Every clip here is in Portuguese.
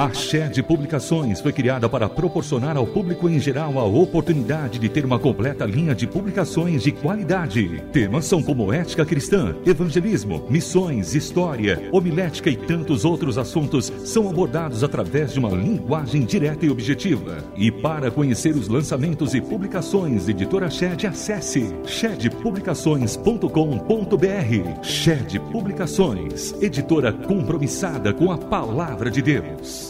A Shed Publicações foi criada para proporcionar ao público em geral a oportunidade de ter uma completa linha de publicações de qualidade. Temas são como ética cristã, evangelismo, missões, história, homilética e tantos outros assuntos são abordados através de uma linguagem direta e objetiva. E para conhecer os lançamentos e publicações, editora Shed, acesse shedpublicações.com.br. Shed Publicações, editora compromissada com a palavra de Deus.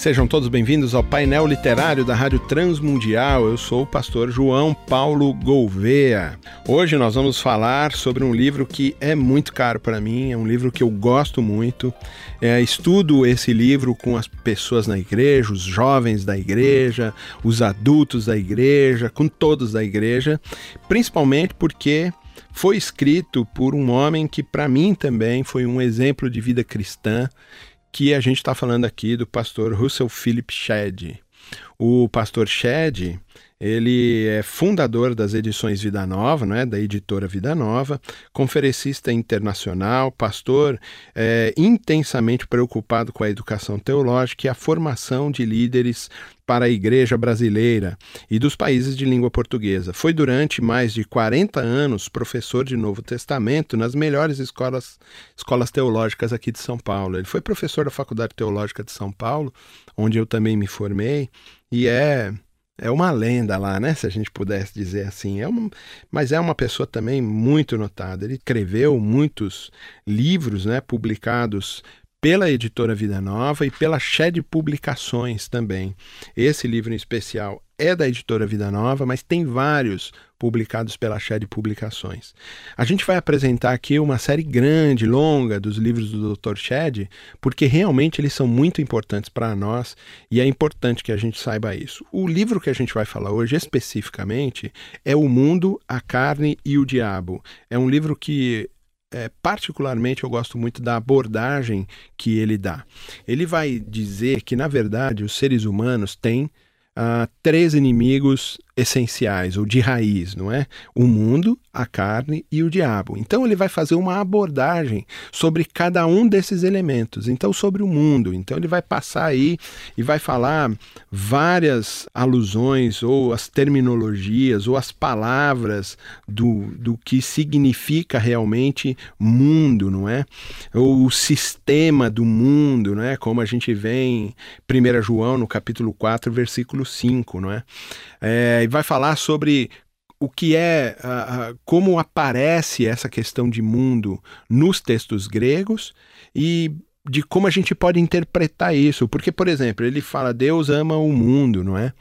Sejam todos bem-vindos ao painel literário da Rádio Transmundial. Eu sou o pastor João Paulo Gouveia. Hoje nós vamos falar sobre um livro que é muito caro para mim, é um livro que eu gosto muito. É, estudo esse livro com as pessoas na igreja, os jovens da igreja, os adultos da igreja, com todos da igreja, principalmente porque foi escrito por um homem que, para mim, também foi um exemplo de vida cristã que a gente está falando aqui do pastor Russell Philip Shedd. O pastor Shedd, ele é fundador das edições Vida Nova, né, da editora Vida Nova, conferencista internacional, pastor é, intensamente preocupado com a educação teológica e a formação de líderes para a igreja brasileira e dos países de língua portuguesa. Foi durante mais de 40 anos professor de Novo Testamento nas melhores escolas, escolas teológicas aqui de São Paulo. Ele foi professor da Faculdade Teológica de São Paulo, onde eu também me formei, e é é uma lenda lá, né? Se a gente pudesse dizer assim. É uma, mas é uma pessoa também muito notada. Ele escreveu muitos livros, né? Publicados pela editora Vida Nova e pela Shed Publicações também. Esse livro em especial é da editora Vida Nova, mas tem vários publicados pela Shed Publicações. A gente vai apresentar aqui uma série grande, longa dos livros do Dr. Shed, porque realmente eles são muito importantes para nós e é importante que a gente saiba isso. O livro que a gente vai falar hoje especificamente é O Mundo, a Carne e o Diabo. É um livro que é, particularmente eu gosto muito da abordagem que ele dá. Ele vai dizer que, na verdade, os seres humanos têm uh, três inimigos essenciais ou de raiz, não é? O mundo, a carne e o diabo. Então ele vai fazer uma abordagem sobre cada um desses elementos. Então sobre o mundo. Então ele vai passar aí e vai falar várias alusões ou as terminologias ou as palavras do, do que significa realmente mundo, não é? Ou o sistema do mundo, não é? Como a gente vê em 1 João no capítulo 4, versículo 5, não é? É vai falar sobre o que é, uh, uh, como aparece essa questão de mundo nos textos gregos e de como a gente pode interpretar isso. Porque, por exemplo, ele fala: Deus ama o mundo, não é?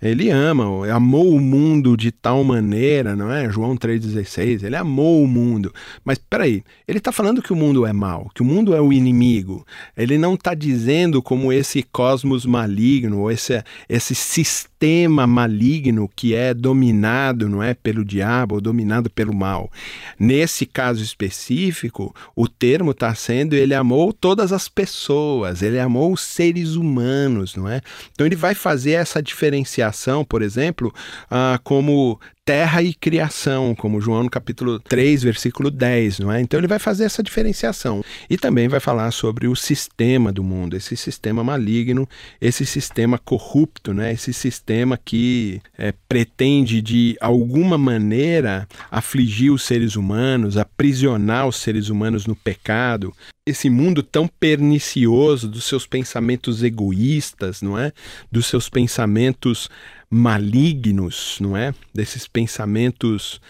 Ele ama, amou o mundo de tal maneira, não é? João 3,16. Ele amou o mundo. Mas peraí, ele está falando que o mundo é mal, que o mundo é o inimigo. Ele não está dizendo como esse cosmos maligno, esse, esse sistema maligno que é dominado, não é? Pelo diabo, dominado pelo mal. Nesse caso específico, o termo está sendo: ele amou todas todas as pessoas, ele amou os seres humanos, não é? Então ele vai fazer essa diferenciação, por exemplo, ah, como terra e criação, como João no capítulo 3, versículo 10, não é? Então ele vai fazer essa diferenciação. E também vai falar sobre o sistema do mundo, esse sistema maligno, esse sistema corrupto, né? Esse sistema que é, pretende de alguma maneira afligir os seres humanos, aprisionar os seres humanos no pecado, esse mundo tão pernicioso dos seus pensamentos egoístas, não é? Dos seus pensamentos malignos, não é? Desses pensamentos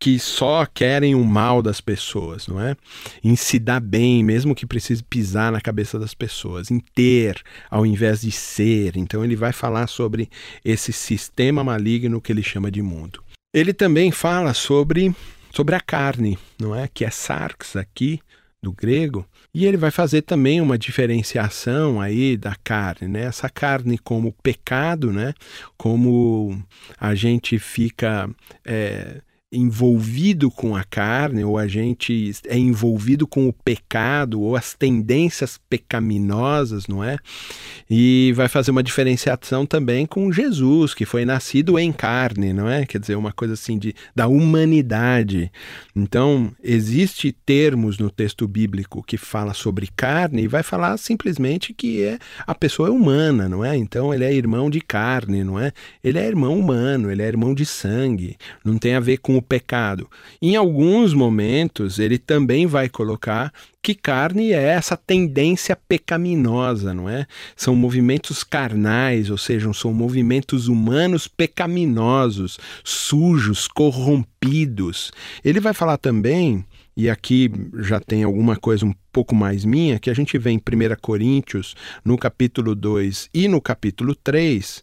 que só querem o mal das pessoas, não é? Em se dar bem, mesmo que precise pisar na cabeça das pessoas, em ter ao invés de ser. Então ele vai falar sobre esse sistema maligno que ele chama de mundo. Ele também fala sobre sobre a carne, não é? Que é sarx aqui do grego, e ele vai fazer também uma diferenciação aí da carne, né? Essa carne como pecado, né? Como a gente fica é, envolvido com a carne, ou a gente é envolvido com o pecado, ou as tendências pecaminosas, não é? E vai fazer uma diferenciação também com Jesus, que foi nascido em carne, não é? Quer dizer, uma coisa assim de, da humanidade. Então, existe termos no texto bíblico que fala sobre carne e vai falar simplesmente que é a pessoa é humana, não é? Então, ele é irmão de carne, não é? Ele é irmão humano, ele é irmão de sangue. Não tem a ver com o pecado. Em alguns momentos, ele também vai colocar que carne é essa tendência pecaminosa, não é? São movimentos carnais, ou seja, são movimentos humanos pecaminosos, sujos, corrompidos. Ele vai falar também e aqui já tem alguma coisa um pouco mais minha, que a gente vê em 1 Coríntios, no capítulo 2 e no capítulo 3,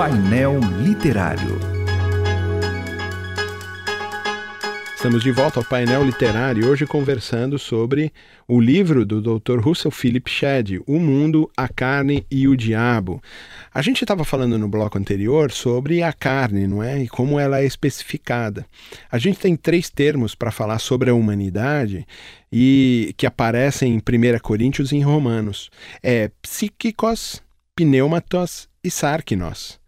Painel Literário. Estamos de volta ao painel literário hoje conversando sobre o livro do Dr. Russell Philip Shedd, O Mundo, a Carne e o Diabo. A gente estava falando no bloco anterior sobre a carne, não é? E como ela é especificada. A gente tem três termos para falar sobre a humanidade e que aparecem em 1 Coríntios e em Romanos. É psíquicos, pneumatos e sarkinos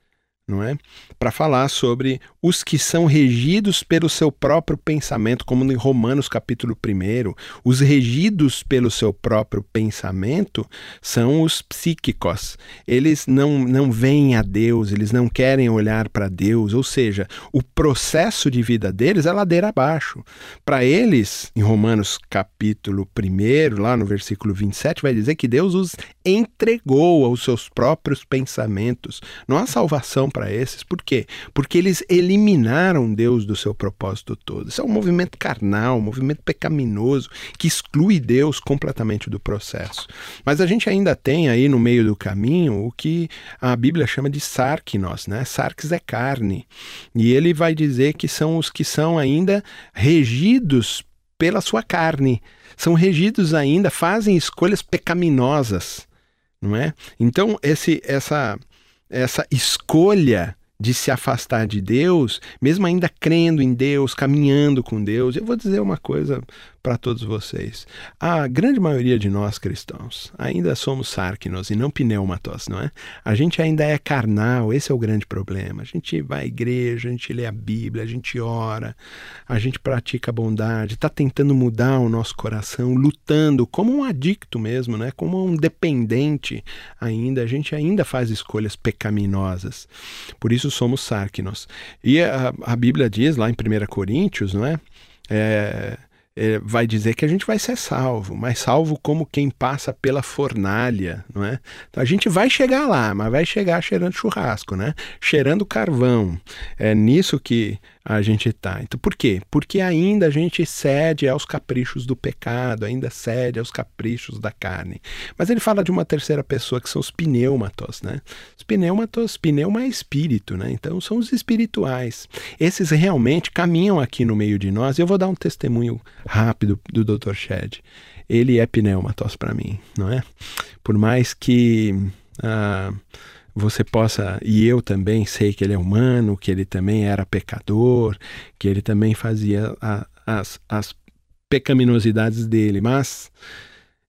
não é? Para falar sobre os que são regidos pelo seu próprio pensamento, como em Romanos capítulo 1, os regidos pelo seu próprio pensamento são os psíquicos. Eles não, não veem a Deus, eles não querem olhar para Deus, ou seja, o processo de vida deles é ladeira abaixo. Para eles, em Romanos capítulo 1, lá no versículo 27, vai dizer que Deus os entregou aos seus próprios pensamentos. Não há salvação para esses. Por quê? Porque eles eliminaram Deus do seu propósito todo. Isso é um movimento carnal, um movimento pecaminoso que exclui Deus completamente do processo. Mas a gente ainda tem aí no meio do caminho o que a Bíblia chama de sarkinos, né? Sarkis é carne. E ele vai dizer que são os que são ainda regidos pela sua carne. São regidos ainda, fazem escolhas pecaminosas não é? Então esse essa essa escolha de se afastar de Deus, mesmo ainda crendo em Deus, caminhando com Deus. Eu vou dizer uma coisa para todos vocês. A grande maioria de nós cristãos ainda somos sárquinos e não pneumatos, não é? A gente ainda é carnal, esse é o grande problema. A gente vai à igreja, a gente lê a Bíblia, a gente ora, a gente pratica a bondade, está tentando mudar o nosso coração, lutando como um adicto mesmo, né? Como um dependente ainda. A gente ainda faz escolhas pecaminosas. Por isso somos sárquinos. E a, a Bíblia diz lá em 1 Coríntios, não é? É, é, vai dizer que a gente vai ser salvo, mas salvo como quem passa pela fornalha, não é? Então a gente vai chegar lá, mas vai chegar cheirando churrasco, né? Cheirando carvão. É nisso que a gente está. Então, por quê? Porque ainda a gente cede aos caprichos do pecado, ainda cede aos caprichos da carne. Mas ele fala de uma terceira pessoa que são os pneumatos, né? Os pneumatos, pneuma é espírito, né? Então são os espirituais. Esses realmente caminham aqui no meio de nós. Eu vou dar um testemunho rápido do Dr. Shed. Ele é pneumatos para mim, não é? Por mais que ah, você possa, e eu também sei que ele é humano, que ele também era pecador, que ele também fazia a, as, as pecaminosidades dele, mas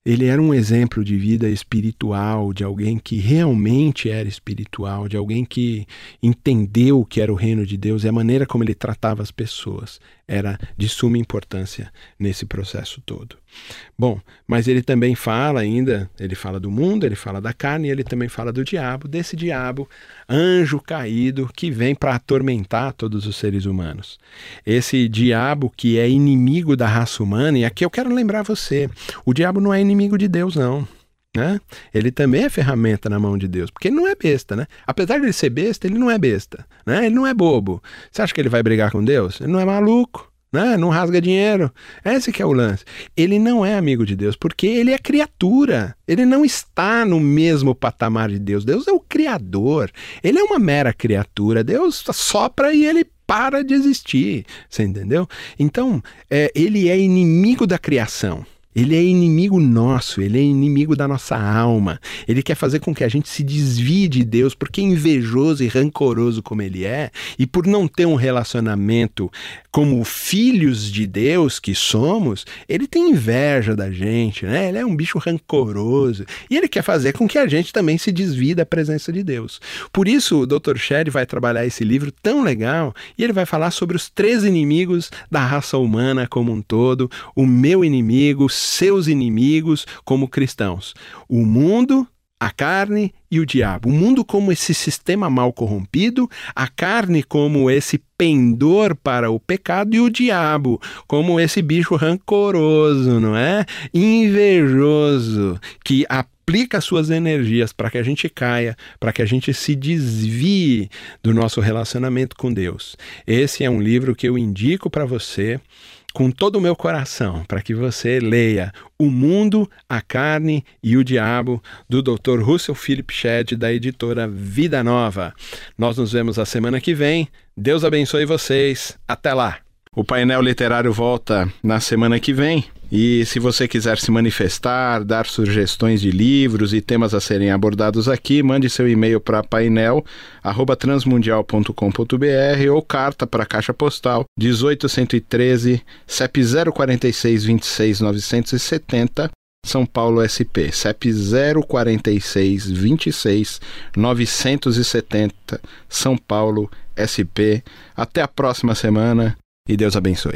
ele era um exemplo de vida espiritual, de alguém que realmente era espiritual, de alguém que entendeu o que era o reino de Deus e a maneira como ele tratava as pessoas era de suma importância nesse processo todo. Bom, mas ele também fala ainda, ele fala do mundo, ele fala da carne, ele também fala do diabo, desse diabo, anjo caído que vem para atormentar todos os seres humanos. Esse diabo que é inimigo da raça humana, e aqui eu quero lembrar você, o diabo não é inimigo de Deus não. Né? Ele também é ferramenta na mão de Deus, porque ele não é besta, né? Apesar de ele ser besta, ele não é besta, né? Ele não é bobo. Você acha que ele vai brigar com Deus? Ele não é maluco, né? Não rasga dinheiro. Esse que é o lance. Ele não é amigo de Deus, porque ele é criatura. Ele não está no mesmo patamar de Deus. Deus é o criador. Ele é uma mera criatura. Deus sopra e ele para de existir. Você entendeu? Então, é, ele é inimigo da criação. Ele é inimigo nosso, ele é inimigo da nossa alma. Ele quer fazer com que a gente se desvie de Deus, porque invejoso e rancoroso como ele é, e por não ter um relacionamento como filhos de Deus que somos, ele tem inveja da gente, né? Ele é um bicho rancoroso. E ele quer fazer com que a gente também se desvie da presença de Deus. Por isso, o Dr. Shed vai trabalhar esse livro tão legal e ele vai falar sobre os três inimigos da raça humana como um todo: o meu inimigo, seus inimigos como cristãos. O mundo, a carne e o diabo. O mundo como esse sistema mal corrompido, a carne como esse pendor para o pecado e o diabo como esse bicho rancoroso, não é? Invejoso, que aplica suas energias para que a gente caia, para que a gente se desvie do nosso relacionamento com Deus. Esse é um livro que eu indico para você com todo o meu coração para que você leia O Mundo, a Carne e o Diabo, do Dr. Russell Philip Shedd, da editora Vida Nova. Nós nos vemos a semana que vem. Deus abençoe vocês. Até lá! O painel literário volta na semana que vem. E se você quiser se manifestar, dar sugestões de livros e temas a serem abordados aqui, mande seu e-mail para painel@transmundial.com.br ou carta para a Caixa Postal 18113 CEP 046 26 970 são Paulo SP, CEP 046 26 970, São Paulo SP. Até a próxima semana e Deus abençoe.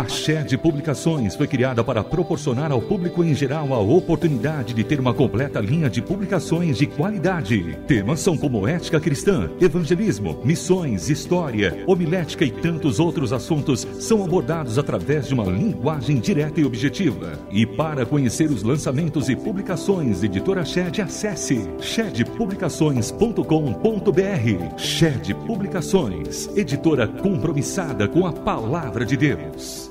A Shed Publicações foi criada para proporcionar ao público em geral a oportunidade de ter uma completa linha de publicações de qualidade. Temas são como ética cristã, evangelismo, missões, história, homilética e tantos outros assuntos são abordados através de uma linguagem direta e objetiva. E para conhecer os lançamentos e publicações Editora Shed, acesse shedpublicações.com.br. Shed Publicações, editora compromissada com a palavra de Deus.